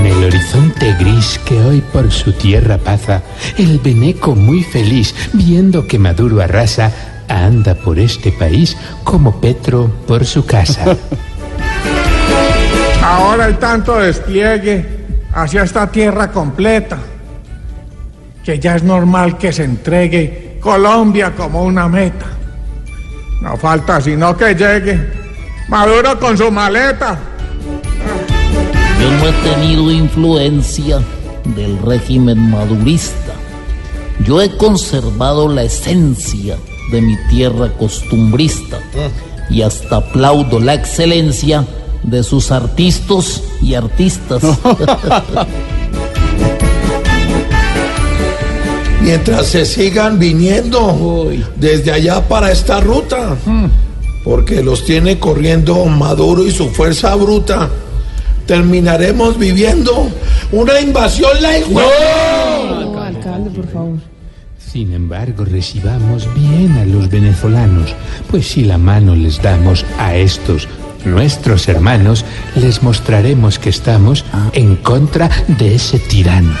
Con el horizonte gris que hoy por su tierra pasa, el veneco muy feliz, viendo que Maduro arrasa, anda por este país como Petro por su casa. Ahora hay tanto despliegue hacia esta tierra completa que ya es normal que se entregue Colombia como una meta. No falta sino que llegue Maduro con su maleta. Yo no he tenido influencia del régimen madurista. Yo he conservado la esencia de mi tierra costumbrista y hasta aplaudo la excelencia de sus artistas y artistas. mientras se sigan viniendo desde allá para esta ruta, porque los tiene corriendo Maduro y su fuerza bruta. Terminaremos viviendo una invasión la alcalde, por favor. Sin embargo, recibamos bien a los venezolanos, pues si la mano les damos a estos nuestros hermanos, les mostraremos que estamos en contra de ese tirano.